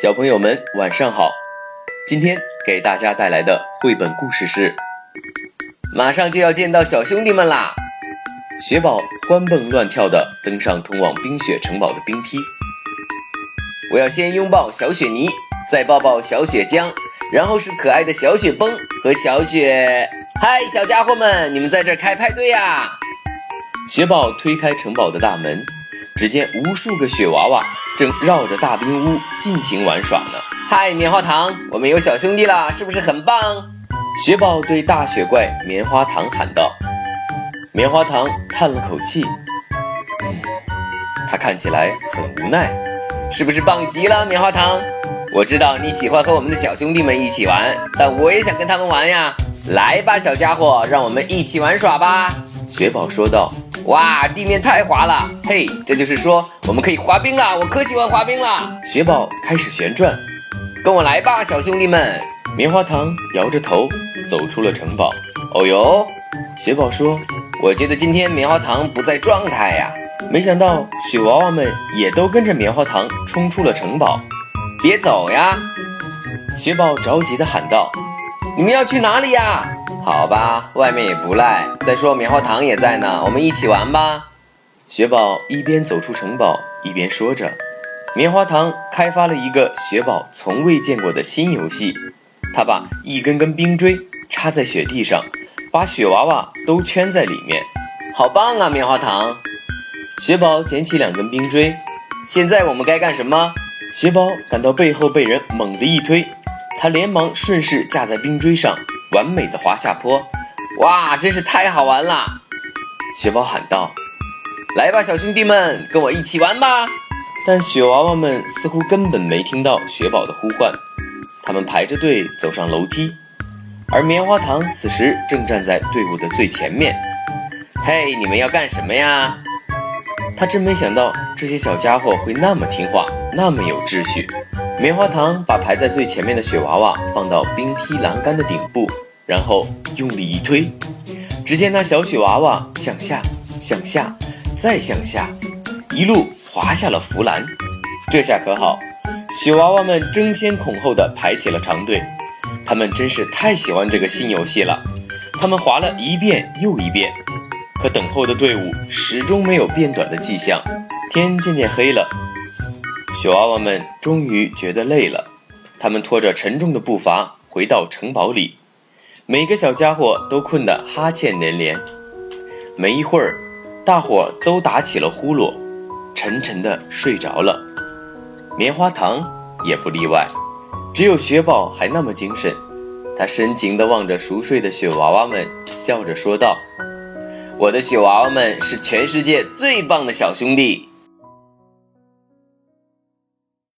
小朋友们晚上好，今天给大家带来的绘本故事是：马上就要见到小兄弟们啦！雪宝欢蹦乱跳地登上通往冰雪城堡的冰梯。我要先拥抱小雪泥，再抱抱小雪浆，然后是可爱的小雪崩和小雪。嗨，小家伙们，你们在这开派对呀？雪宝推开城堡的大门。只见无数个雪娃娃正绕着大冰屋尽情玩耍呢。嗨，棉花糖，我们有小兄弟啦，是不是很棒？雪宝对大雪怪棉花糖喊道。棉花糖叹了口气，嗯，他看起来很无奈。是不是棒极了，棉花糖？我知道你喜欢和我们的小兄弟们一起玩，但我也想跟他们玩呀。来吧，小家伙，让我们一起玩耍吧。雪宝说道。哇，地面太滑了！嘿，这就是说我们可以滑冰了。我可喜欢滑冰了。雪宝开始旋转，跟我来吧，小兄弟们。棉花糖摇着头走出了城堡。哦呦，雪宝说，我觉得今天棉花糖不在状态呀。没想到雪娃娃们也都跟着棉花糖冲出了城堡。别走呀！雪宝着急地喊道：“你们要去哪里呀？”好吧，外面也不赖。再说棉花糖也在呢，我们一起玩吧。雪宝一边走出城堡，一边说着。棉花糖开发了一个雪宝从未见过的新游戏，他把一根根冰锥插在雪地上，把雪娃娃都圈在里面。好棒啊，棉花糖！雪宝捡起两根冰锥，现在我们该干什么？雪宝感到背后被人猛地一推，他连忙顺势架在冰锥上。完美的滑下坡，哇，真是太好玩了！雪宝喊道：“来吧，小兄弟们，跟我一起玩吧！”但雪娃娃们似乎根本没听到雪宝的呼唤，他们排着队走上楼梯，而棉花糖此时正站在队伍的最前面。嘿，你们要干什么呀？他真没想到这些小家伙会那么听话，那么有秩序。棉花糖把排在最前面的雪娃娃放到冰梯栏杆的顶部，然后用力一推，只见那小雪娃娃向下、向下、再向下，一路滑下了扶栏。这下可好，雪娃娃们争先恐后的排起了长队。他们真是太喜欢这个新游戏了。他们滑了一遍又一遍，可等候的队伍始终没有变短的迹象。天渐渐黑了。雪娃娃们终于觉得累了，他们拖着沉重的步伐回到城堡里，每个小家伙都困得哈欠连连。没一会儿，大伙都打起了呼噜，沉沉的睡着了。棉花糖也不例外，只有雪宝还那么精神。他深情地望着熟睡的雪娃娃们，笑着说道：“我的雪娃娃们是全世界最棒的小兄弟。”